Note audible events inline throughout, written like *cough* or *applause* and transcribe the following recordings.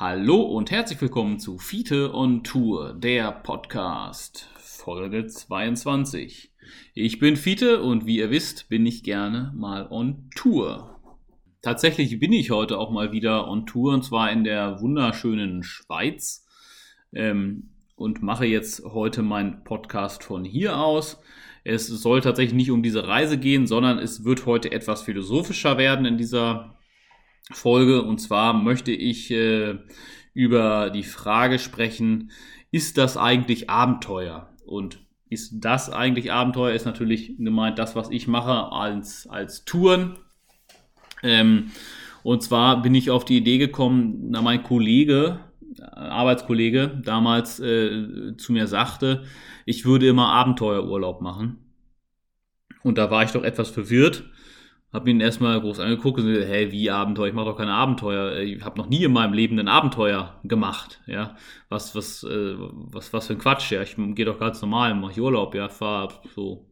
Hallo und herzlich willkommen zu Fiete on Tour, der Podcast, Folge 22. Ich bin Fiete und wie ihr wisst, bin ich gerne mal on Tour. Tatsächlich bin ich heute auch mal wieder on Tour und zwar in der wunderschönen Schweiz ähm, und mache jetzt heute meinen Podcast von hier aus. Es soll tatsächlich nicht um diese Reise gehen, sondern es wird heute etwas philosophischer werden in dieser Folge. Und zwar möchte ich äh, über die Frage sprechen, ist das eigentlich Abenteuer? Und ist das eigentlich Abenteuer? Ist natürlich gemeint das, was ich mache als, als Touren. Ähm, und zwar bin ich auf die Idee gekommen, na, mein Kollege, Arbeitskollege damals äh, zu mir sagte, ich würde immer Abenteuerurlaub machen. Und da war ich doch etwas verwirrt hab ihn erstmal groß angeguckt und gesagt, hey, wie Abenteuer? Ich mache doch keine Abenteuer. Ich habe noch nie in meinem Leben ein Abenteuer gemacht. Ja, was, was, äh, was, was für ein Quatsch. Ja, ich gehe doch ganz normal, mache Urlaub. Ja, fahr so,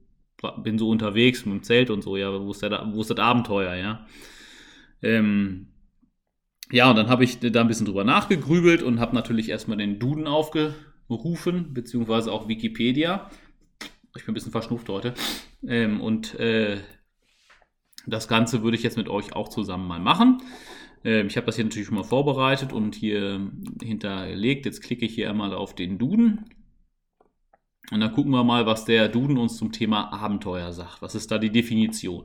bin so unterwegs mit dem Zelt und so. Ja, wo ist, der, wo ist das Abenteuer? Ja, ähm, ja, und dann habe ich da ein bisschen drüber nachgegrübelt und habe natürlich erstmal den Duden aufgerufen, beziehungsweise auch Wikipedia. Ich bin ein bisschen verschnupft heute. Ähm, und äh, das Ganze würde ich jetzt mit euch auch zusammen mal machen. Ähm, ich habe das hier natürlich schon mal vorbereitet und hier hinterlegt. Jetzt klicke ich hier einmal auf den Duden. Und dann gucken wir mal, was der Duden uns zum Thema Abenteuer sagt. Was ist da die Definition?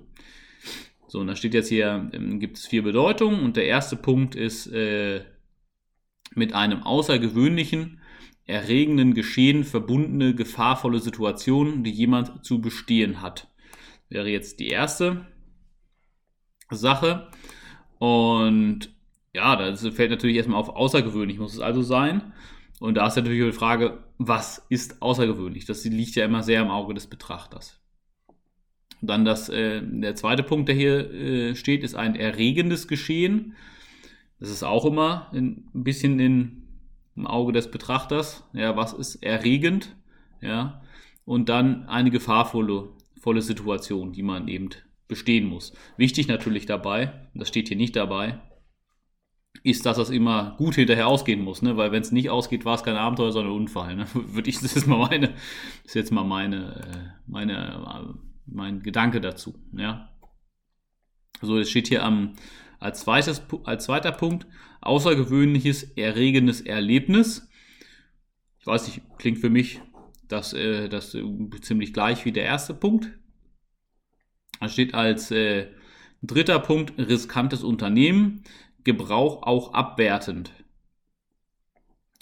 So, und da steht jetzt hier, ähm, gibt es vier Bedeutungen. Und der erste Punkt ist äh, mit einem außergewöhnlichen, erregenden Geschehen verbundene, gefahrvolle Situation, die jemand zu bestehen hat. Wäre jetzt die erste Sache. Und ja, das fällt natürlich erstmal auf außergewöhnlich, muss es also sein. Und da ist natürlich die Frage, was ist außergewöhnlich? Das liegt ja immer sehr im Auge des Betrachters. Dann das, äh, der zweite Punkt, der hier äh, steht, ist ein erregendes Geschehen. Das ist auch immer ein bisschen in, im Auge des Betrachters. Ja, was ist erregend? Ja, und dann eine gefahrvolle volle Situation, die man eben bestehen muss. Wichtig natürlich dabei, das steht hier nicht dabei, ist, dass das immer gut hinterher ausgehen muss, ne? weil wenn es nicht ausgeht, war es kein Abenteuer, sondern ein Unfall. Ne? *laughs* Würde ich, das ist mal meine, das ist jetzt mal meine, äh, meine, mein Gedanke dazu. Ja? So, es steht hier am, als, zweites, als zweiter Punkt außergewöhnliches, erregendes Erlebnis. Ich weiß nicht, klingt für mich das, äh, das äh, ziemlich gleich wie der erste Punkt. Da steht als äh, dritter Punkt riskantes Unternehmen, Gebrauch auch abwertend.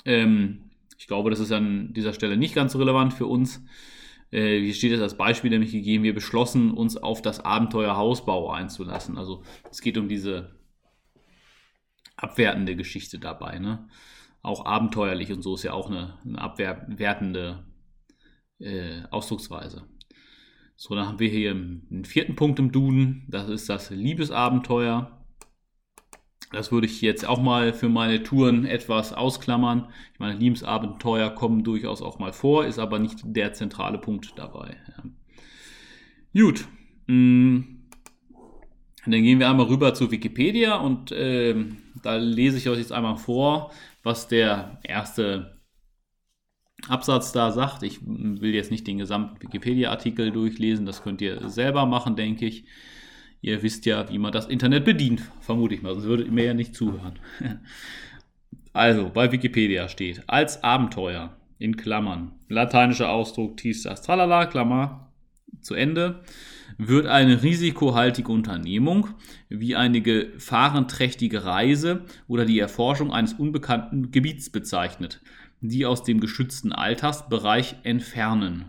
Ähm, ich glaube, das ist an dieser Stelle nicht ganz relevant für uns. Äh, hier steht es als Beispiel nämlich gegeben, wir beschlossen, uns auf das Abenteuer Hausbau einzulassen. Also es geht um diese abwertende Geschichte dabei. Ne? Auch abenteuerlich und so ist ja auch eine, eine abwertende äh, Ausdrucksweise. So, dann haben wir hier einen vierten Punkt im Duden. Das ist das Liebesabenteuer. Das würde ich jetzt auch mal für meine Touren etwas ausklammern. Ich meine, Liebesabenteuer kommen durchaus auch mal vor, ist aber nicht der zentrale Punkt dabei. Ja. Gut. Mm. Dann gehen wir einmal rüber zu Wikipedia und äh, da lese ich euch jetzt einmal vor, was der erste Absatz da sagt. Ich will jetzt nicht den gesamten Wikipedia-Artikel durchlesen, das könnt ihr selber machen, denke ich. Ihr wisst ja, wie man das Internet bedient, vermute ich mal, sonst würdet ihr mir ja nicht zuhören. *laughs* also, bei Wikipedia steht, als Abenteuer, in Klammern, lateinischer Ausdruck, tief das tralala, Klammer, zu Ende, wird eine risikohaltige Unternehmung wie eine gefahrenträchtige Reise oder die Erforschung eines unbekannten Gebiets bezeichnet, die aus dem geschützten Altersbereich entfernen.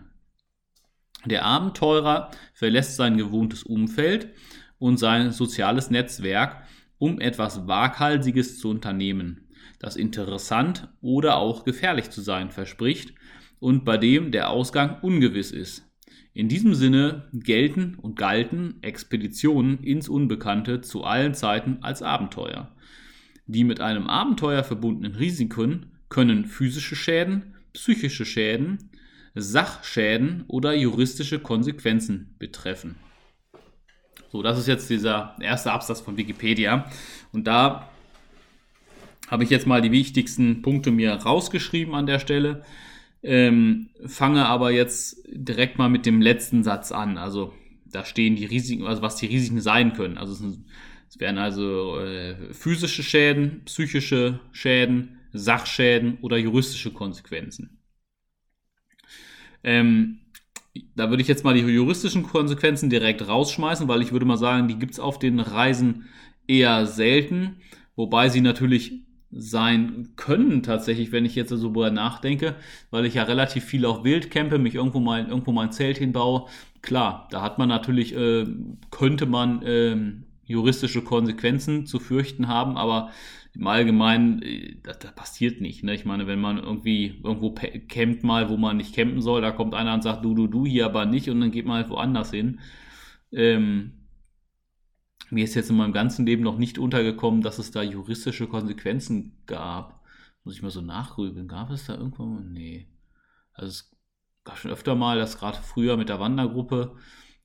Der Abenteurer verlässt sein gewohntes Umfeld und sein soziales Netzwerk, um etwas Waghalsiges zu unternehmen, das interessant oder auch gefährlich zu sein verspricht und bei dem der Ausgang ungewiss ist. In diesem Sinne gelten und galten Expeditionen ins Unbekannte zu allen Zeiten als Abenteuer. Die mit einem Abenteuer verbundenen Risiken können physische Schäden, psychische Schäden, Sachschäden oder juristische Konsequenzen betreffen. So, das ist jetzt dieser erste Absatz von Wikipedia. Und da habe ich jetzt mal die wichtigsten Punkte mir rausgeschrieben an der Stelle. Ähm, fange aber jetzt direkt mal mit dem letzten Satz an. Also da stehen die Risiken, also was die Risiken sein können. Also es, sind, es werden also äh, physische Schäden, psychische Schäden, Sachschäden oder juristische Konsequenzen. Ähm, da würde ich jetzt mal die juristischen Konsequenzen direkt rausschmeißen, weil ich würde mal sagen, die gibt es auf den Reisen eher selten, wobei sie natürlich sein können tatsächlich, wenn ich jetzt so darüber nachdenke, weil ich ja relativ viel auch wild campe, mich irgendwo mal irgendwo mal ein Zelt hinbaue. Klar, da hat man natürlich, äh, könnte man äh, juristische Konsequenzen zu fürchten haben, aber im Allgemeinen, äh, das, das passiert nicht. Ne? Ich meine, wenn man irgendwie irgendwo campt mal, wo man nicht campen soll, da kommt einer und sagt, du, du, du, hier aber nicht und dann geht man halt woanders hin. Ähm, mir ist jetzt in meinem ganzen Leben noch nicht untergekommen, dass es da juristische Konsequenzen gab. Muss ich mal so nachgrübeln. Gab es da irgendwo? Nee. Also es gab schon öfter mal, dass gerade früher mit der Wandergruppe,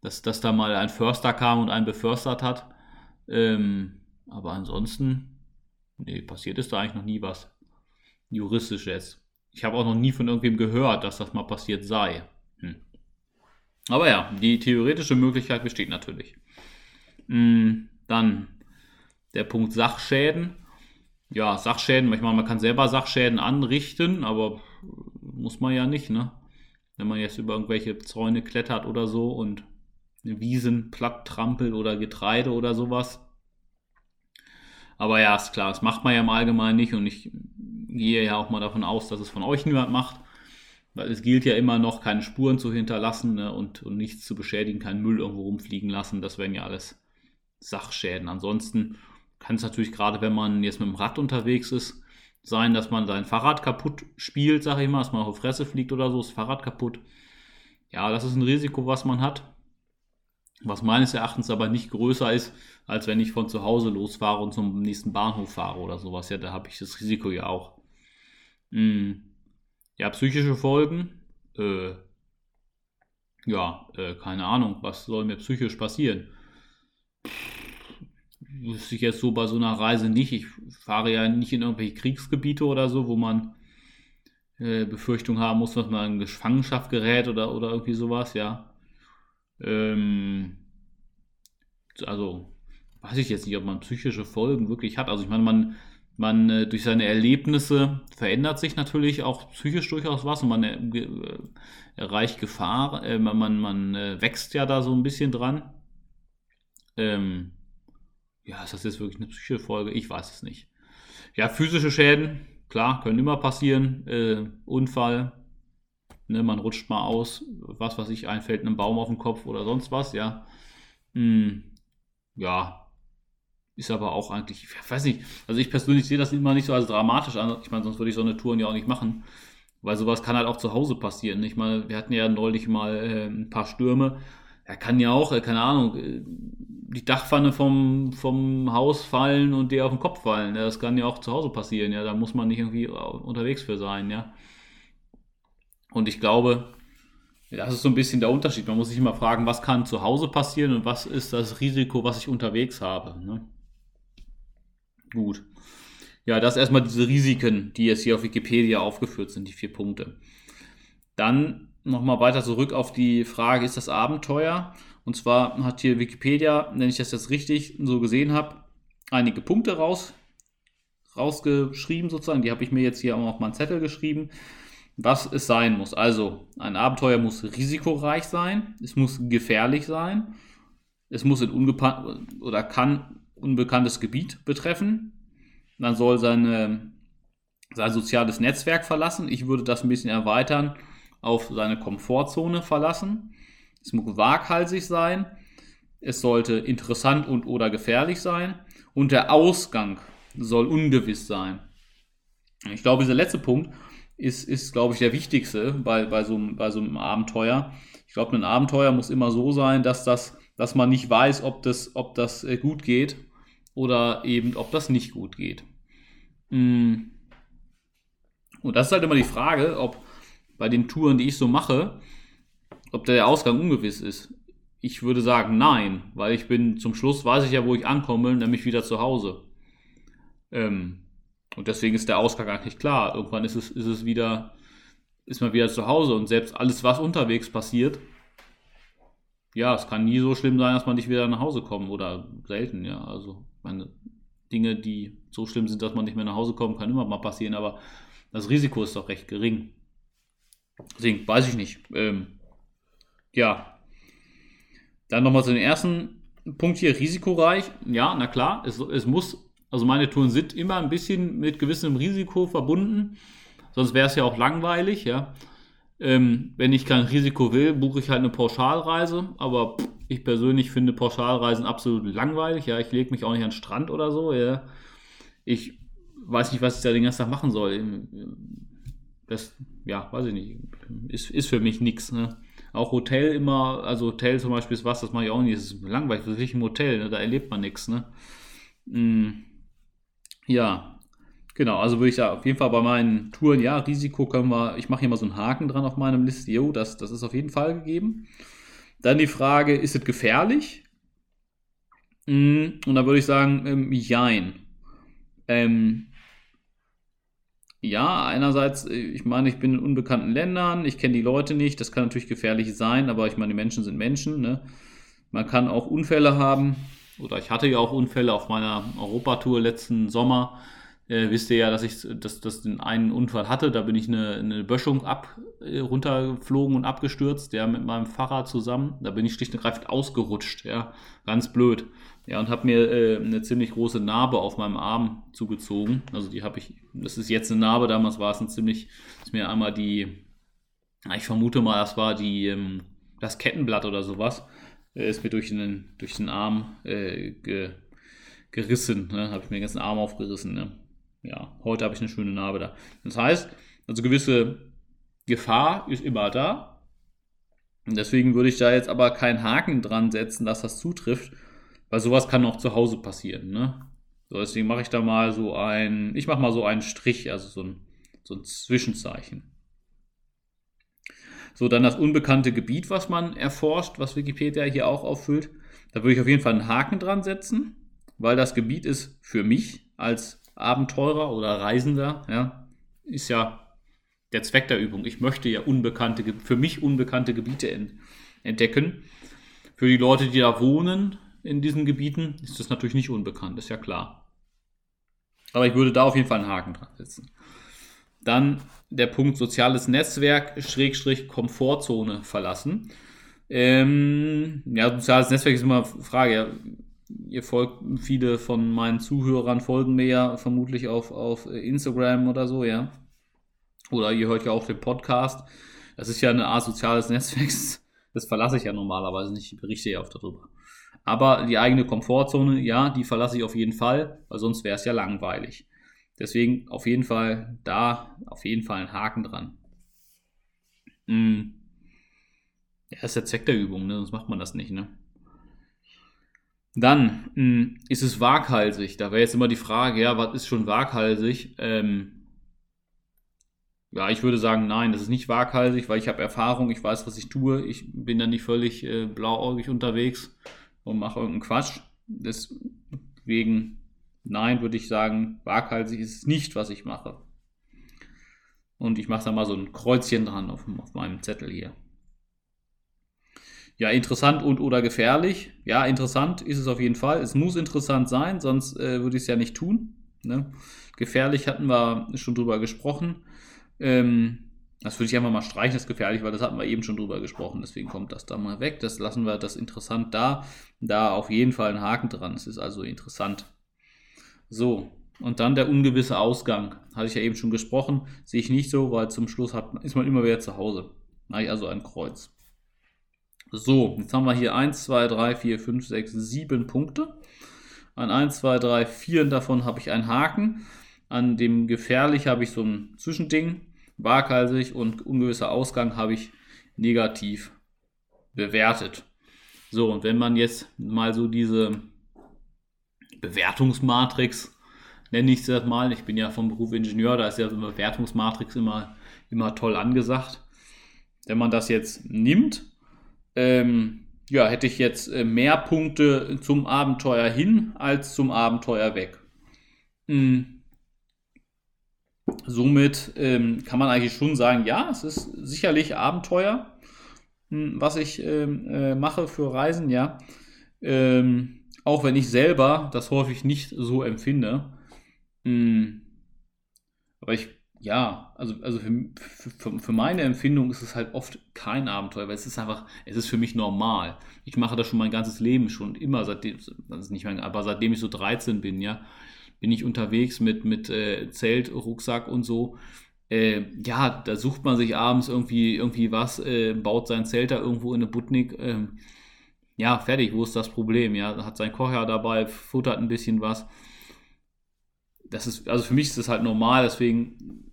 dass, dass da mal ein Förster kam und einen beförstert hat. Ähm, aber ansonsten, nee, passiert ist da eigentlich noch nie was juristisches. Ich habe auch noch nie von irgendwem gehört, dass das mal passiert sei. Hm. Aber ja, die theoretische Möglichkeit besteht natürlich. Mm, dann der Punkt Sachschäden. Ja, Sachschäden, meine, man kann selber Sachschäden anrichten, aber muss man ja nicht, ne? Wenn man jetzt über irgendwelche Zäune klettert oder so und Wiesen platt trampelt oder Getreide oder sowas. Aber ja, ist klar, das macht man ja im Allgemeinen nicht und ich gehe ja auch mal davon aus, dass es von euch niemand macht, weil es gilt ja immer noch, keine Spuren zu hinterlassen ne, und, und nichts zu beschädigen, keinen Müll irgendwo rumfliegen lassen. Das wären ja alles Sachschäden. Ansonsten kann es natürlich gerade, wenn man jetzt mit dem Rad unterwegs ist, sein, dass man sein Fahrrad kaputt spielt, sage ich mal, dass man auf die Fresse fliegt oder so, das Fahrrad kaputt. Ja, das ist ein Risiko, was man hat. Was meines Erachtens aber nicht größer ist, als wenn ich von zu Hause losfahre und zum nächsten Bahnhof fahre oder sowas. Ja, da habe ich das Risiko ja auch. Hm. Ja, psychische Folgen. Äh, ja, äh, keine Ahnung, was soll mir psychisch passieren? wüsste ich jetzt so bei so einer Reise nicht. Ich fahre ja nicht in irgendwelche Kriegsgebiete oder so, wo man äh, Befürchtung haben muss, dass man in Gefangenschaft gerät oder, oder irgendwie sowas, ja. Ähm, also, weiß ich jetzt nicht, ob man psychische Folgen wirklich hat. Also ich meine, man, man äh, durch seine Erlebnisse verändert sich natürlich auch psychisch durchaus was und man äh, äh erreicht Gefahr, äh, man, man äh, wächst ja da so ein bisschen dran. Ähm, ja, ist das jetzt wirklich eine psychische Folge? Ich weiß es nicht. Ja, physische Schäden, klar, können immer passieren. Äh, Unfall, ne, man rutscht mal aus, was weiß ich, einfällt einem Baum auf den Kopf oder sonst was, ja. Hm, ja, ist aber auch eigentlich, ich weiß nicht, also ich persönlich sehe das immer nicht so als dramatisch an. Ich meine, sonst würde ich so eine Tour ja auch nicht machen. Weil sowas kann halt auch zu Hause passieren. Ich meine, wir hatten ja neulich mal äh, ein paar Stürme. Er kann ja auch, äh, keine Ahnung, äh, die Dachpfanne vom, vom Haus fallen und dir auf den Kopf fallen. Ja, das kann ja auch zu Hause passieren, ja. Da muss man nicht irgendwie unterwegs für sein, ja. Und ich glaube, das ist so ein bisschen der Unterschied. Man muss sich immer fragen, was kann zu Hause passieren und was ist das Risiko, was ich unterwegs habe. Ne? Gut. Ja, das erstmal diese Risiken, die jetzt hier auf Wikipedia aufgeführt sind, die vier Punkte. Dann nochmal weiter zurück auf die Frage, ist das Abenteuer? Und zwar hat hier Wikipedia, wenn ich das jetzt richtig so gesehen habe, einige Punkte raus, rausgeschrieben sozusagen. Die habe ich mir jetzt hier auch auf meinen Zettel geschrieben, was es sein muss. Also ein Abenteuer muss risikoreich sein, es muss gefährlich sein, es muss in oder kann unbekanntes Gebiet betreffen. Man soll seine, sein soziales Netzwerk verlassen. Ich würde das ein bisschen erweitern auf seine Komfortzone verlassen. Es muss waghalsig sein. Es sollte interessant und oder gefährlich sein. Und der Ausgang soll ungewiss sein. Ich glaube, dieser letzte Punkt ist, ist glaube ich, der wichtigste bei, bei, so, bei so einem Abenteuer. Ich glaube, ein Abenteuer muss immer so sein, dass, das, dass man nicht weiß, ob das, ob das äh, gut geht oder eben, ob das nicht gut geht. Mm. Und das ist halt immer die Frage, ob bei den Touren, die ich so mache, ob der Ausgang ungewiss ist. Ich würde sagen nein, weil ich bin zum Schluss, weiß ich ja, wo ich ankomme, nämlich wieder zu Hause. Ähm, Und deswegen ist der Ausgang eigentlich klar. Irgendwann ist es, ist es wieder, ist man wieder zu Hause und selbst alles, was unterwegs passiert, ja, es kann nie so schlimm sein, dass man nicht wieder nach Hause kommt oder selten, ja. Also meine Dinge, die so schlimm sind, dass man nicht mehr nach Hause kommt, kann immer mal passieren, aber das Risiko ist doch recht gering. Deswegen weiß ich nicht. Ähm, ja. Dann nochmal zu den ersten Punkt hier, risikoreich. Ja, na klar, es, es muss also meine Touren sind immer ein bisschen mit gewissem Risiko verbunden. Sonst wäre es ja auch langweilig, ja. Ähm, wenn ich kein Risiko will, buche ich halt eine Pauschalreise. Aber pff, ich persönlich finde Pauschalreisen absolut langweilig. Ja, ich lege mich auch nicht an den Strand oder so. Ja. Ich weiß nicht, was ich da den ganzen Tag machen soll. Das, ja, weiß ich nicht. Ist, ist für mich nichts. Ne? Auch Hotel immer, also Hotel zum Beispiel ist was, das mache ich auch nicht. Das ist langweilig. Das ist ein Hotel, ne? da erlebt man nichts. Ne? Mm. Ja, genau. Also würde ich da auf jeden Fall bei meinen Touren, ja, Risiko können wir, ich mache hier mal so einen Haken dran auf meinem Liste. Jo, das, das ist auf jeden Fall gegeben. Dann die Frage, ist es gefährlich? Mm, und da würde ich sagen, ähm, jein. Ähm, ja, einerseits, äh, ich meine, ich bin in unbekannten Ländern, ich kenne die Leute nicht, das kann natürlich gefährlich sein, aber ich meine, die Menschen sind Menschen. Ne? Man kann auch Unfälle haben, oder ich hatte ja auch Unfälle auf meiner Europatour letzten Sommer. Äh, wisst ihr ja, dass ich dass, dass den einen Unfall hatte. Da bin ich eine, eine Böschung ab, äh, runtergeflogen und abgestürzt, ja, mit meinem Fahrrad zusammen. Da bin ich schlicht und ergreifend ausgerutscht, ja, ganz blöd. Ja, und habe mir äh, eine ziemlich große Narbe auf meinem Arm zugezogen. Also die habe ich, das ist jetzt eine Narbe, damals war es ein ziemlich, ist mir einmal die, ich vermute mal, das war die, ähm, das Kettenblatt oder sowas äh, ist mir durch den, durch den Arm äh, ge, gerissen. Ne? Habe ich mir den ganzen Arm aufgerissen. Ne? Ja, heute habe ich eine schöne Narbe da. Das heißt, also gewisse Gefahr ist immer da. Und deswegen würde ich da jetzt aber keinen Haken dran setzen, dass das zutrifft, weil sowas kann auch zu Hause passieren. Ne? So, deswegen mache ich da mal so ein, ich mache mal so einen Strich, also so ein, so ein Zwischenzeichen. So, dann das unbekannte Gebiet, was man erforscht, was Wikipedia hier auch auffüllt. Da würde ich auf jeden Fall einen Haken dran setzen, weil das Gebiet ist für mich als Abenteurer oder Reisender, ja, ist ja der Zweck der Übung. Ich möchte ja unbekannte, für mich unbekannte Gebiete entdecken. Für die Leute, die da wohnen in diesen Gebieten, ist das natürlich nicht unbekannt, ist ja klar. Aber ich würde da auf jeden Fall einen Haken dran setzen. Dann der Punkt soziales Netzwerk, Schrägstrich Komfortzone verlassen. Ähm, ja, soziales Netzwerk ist immer eine Frage. Ihr folgt, viele von meinen Zuhörern folgen mir ja vermutlich auf, auf Instagram oder so, ja. Oder ihr hört ja auch den Podcast. Das ist ja eine Art soziales *laughs* Netzwerk. Das verlasse ich ja normalerweise nicht. Ich berichte ja auch darüber. Aber die eigene Komfortzone, ja, die verlasse ich auf jeden Fall, weil sonst wäre es ja langweilig. Deswegen auf jeden Fall da, auf jeden Fall einen Haken dran. Mm. Ja, ist der Zweck der Übung, ne? sonst macht man das nicht. Ne? Dann mh, mm, ist es waghalsig. Da wäre jetzt immer die Frage, ja, was ist schon waghalsig? Ähm, ja, ich würde sagen, nein, das ist nicht waghalsig, weil ich habe Erfahrung, ich weiß, was ich tue. Ich bin dann nicht völlig äh, blauäugig unterwegs und mache irgendeinen Quatsch. Deswegen Nein, würde ich sagen, waghalsig ist es nicht, was ich mache. Und ich mache da mal so ein Kreuzchen dran auf, auf meinem Zettel hier. Ja, interessant und oder gefährlich. Ja, interessant ist es auf jeden Fall. Es muss interessant sein, sonst äh, würde ich es ja nicht tun. Ne? Gefährlich hatten wir schon drüber gesprochen. Ähm, das würde ich einfach mal streichen, das ist gefährlich, weil das hatten wir eben schon drüber gesprochen. Deswegen kommt das da mal weg. Das lassen wir das interessant da. Da auf jeden Fall ein Haken dran. Es ist also interessant. So, und dann der ungewisse Ausgang. Hatte ich ja eben schon gesprochen. Sehe ich nicht so, weil zum Schluss hat, ist man immer wieder zu Hause. Also ein Kreuz. So, jetzt haben wir hier 1, 2, 3, 4, 5, 6, 7 Punkte. An 1, 2, 3, 4 davon habe ich einen Haken. An dem gefährlich habe ich so ein Zwischending. Waghalsig und ungewisser Ausgang habe ich negativ bewertet. So, und wenn man jetzt mal so diese Bewertungsmatrix, nenne ich es das mal. Ich bin ja vom Beruf Ingenieur, da ist ja so eine Bewertungsmatrix immer, immer toll angesagt. Wenn man das jetzt nimmt, ähm, ja, hätte ich jetzt äh, mehr Punkte zum Abenteuer hin als zum Abenteuer weg. Hm. somit ähm, kann man eigentlich schon sagen, ja, es ist sicherlich Abenteuer, hm, was ich ähm, äh, mache für Reisen, ja. Ähm, auch wenn ich selber das häufig nicht so empfinde. Hm, aber ich, ja, also, also für, für, für, meine Empfindung ist es halt oft kein Abenteuer, weil es ist einfach, es ist für mich normal. Ich mache das schon mein ganzes Leben schon, immer seitdem, also nicht mein, aber seitdem ich so 13 bin, ja bin ich unterwegs mit, mit äh, Zelt, Rucksack und so. Äh, ja, da sucht man sich abends irgendwie, irgendwie was, äh, baut sein Zelt da irgendwo in eine Butnik. Ja, fertig, wo ist das Problem? Ja, hat sein Kocher dabei, futtert ein bisschen was. Das ist, also für mich ist das halt normal, deswegen,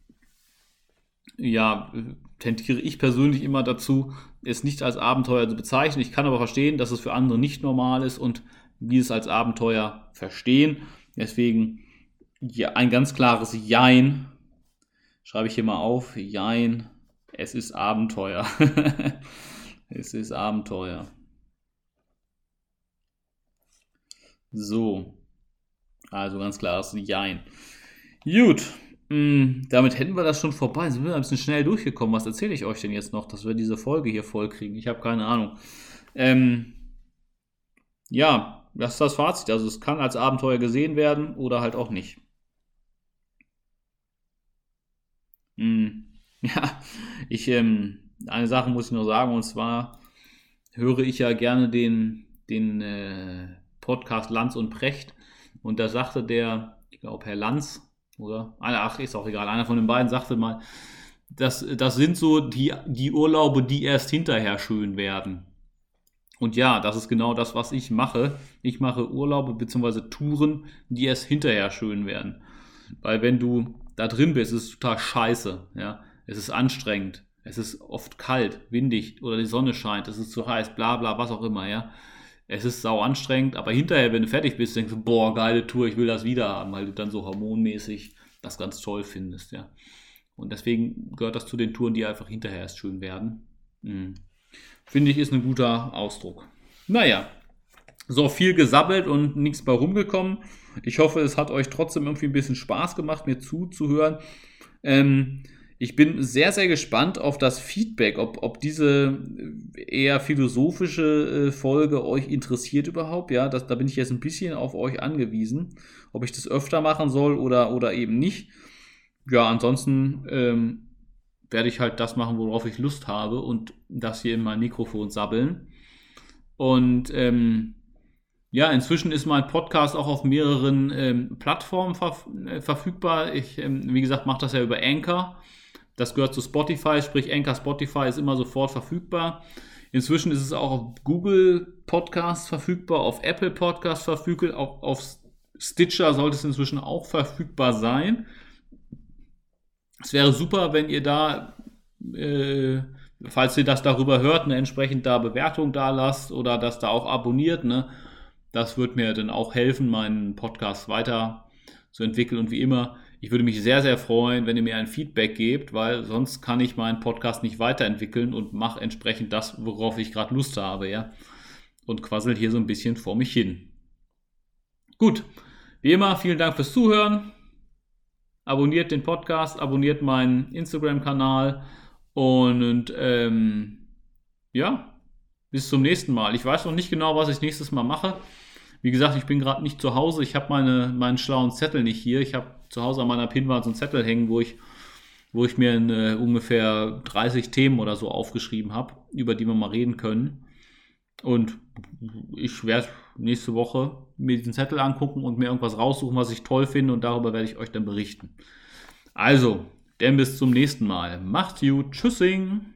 ja, tendiere ich persönlich immer dazu, es nicht als Abenteuer zu bezeichnen. Ich kann aber verstehen, dass es für andere nicht normal ist und die es als Abenteuer verstehen. Deswegen ja, ein ganz klares Jein. Schreibe ich hier mal auf. Jein. Es ist Abenteuer. *laughs* es ist Abenteuer. So. Also ganz klares Jein. Gut. Hm, damit hätten wir das schon vorbei. Sind wir ein bisschen schnell durchgekommen. Was erzähle ich euch denn jetzt noch, dass wir diese Folge hier voll kriegen? Ich habe keine Ahnung. Ähm, ja, das ist das Fazit. Also es kann als Abenteuer gesehen werden oder halt auch nicht. Hm. *laughs* Ja, ich, ähm, eine Sache muss ich noch sagen, und zwar höre ich ja gerne den, den äh, Podcast Lanz und Precht. Und da sagte der, ich glaube, Herr Lanz, oder? Ach, ist auch egal, einer von den beiden sagte mal, das, das sind so die, die Urlaube, die erst hinterher schön werden. Und ja, das ist genau das, was ich mache. Ich mache Urlaube bzw. Touren, die erst hinterher schön werden. Weil wenn du da drin bist, ist es total scheiße. Ja? Es ist anstrengend. Es ist oft kalt, windig oder die Sonne scheint, es ist zu heiß, bla bla, was auch immer, ja. Es ist sau anstrengend, aber hinterher, wenn du fertig bist, denkst du, boah, geile Tour, ich will das wieder haben, weil du dann so hormonmäßig das ganz toll findest, ja. Und deswegen gehört das zu den Touren, die einfach hinterher erst schön werden. Mhm. Finde ich, ist ein guter Ausdruck. Naja, so viel gesabbelt und nichts bei rumgekommen. Ich hoffe, es hat euch trotzdem irgendwie ein bisschen Spaß gemacht, mir zuzuhören. Ähm, ich bin sehr, sehr gespannt auf das Feedback, ob, ob diese eher philosophische äh, Folge euch interessiert überhaupt. Ja, das, da bin ich jetzt ein bisschen auf euch angewiesen, ob ich das öfter machen soll oder, oder eben nicht. Ja, ansonsten ähm, werde ich halt das machen, worauf ich Lust habe und das hier in mein Mikrofon sabbeln. Und ähm, ja, inzwischen ist mein Podcast auch auf mehreren ähm, Plattformen verf äh, verfügbar. Ich, ähm, wie gesagt, mache das ja über Anchor. Das gehört zu Spotify, sprich Anchor Spotify ist immer sofort verfügbar. Inzwischen ist es auch auf Google Podcasts verfügbar, auf Apple Podcasts verfügbar, auf, auf Stitcher sollte es inzwischen auch verfügbar sein. Es wäre super, wenn ihr da, äh, falls ihr das darüber hört, eine entsprechend da Bewertung da lasst oder das da auch abonniert. Ne? Das wird mir dann auch helfen, meinen Podcast weiter zu entwickeln. Und wie immer, ich würde mich sehr, sehr freuen, wenn ihr mir ein Feedback gebt, weil sonst kann ich meinen Podcast nicht weiterentwickeln und mache entsprechend das, worauf ich gerade Lust habe, ja. Und quasselt hier so ein bisschen vor mich hin. Gut, wie immer, vielen Dank fürs Zuhören abonniert den Podcast, abonniert meinen Instagram-Kanal und ähm, ja, bis zum nächsten Mal. Ich weiß noch nicht genau, was ich nächstes Mal mache. Wie gesagt, ich bin gerade nicht zu Hause. Ich habe meine, meinen schlauen Zettel nicht hier. Ich habe zu Hause an meiner Pinwand so einen Zettel hängen, wo ich, wo ich mir eine, ungefähr 30 Themen oder so aufgeschrieben habe, über die wir mal reden können. Und ich werde nächste Woche mir diesen Zettel angucken und mir irgendwas raussuchen, was ich toll finde und darüber werde ich euch dann berichten. Also, denn bis zum nächsten Mal. Macht's gut. Tschüssing.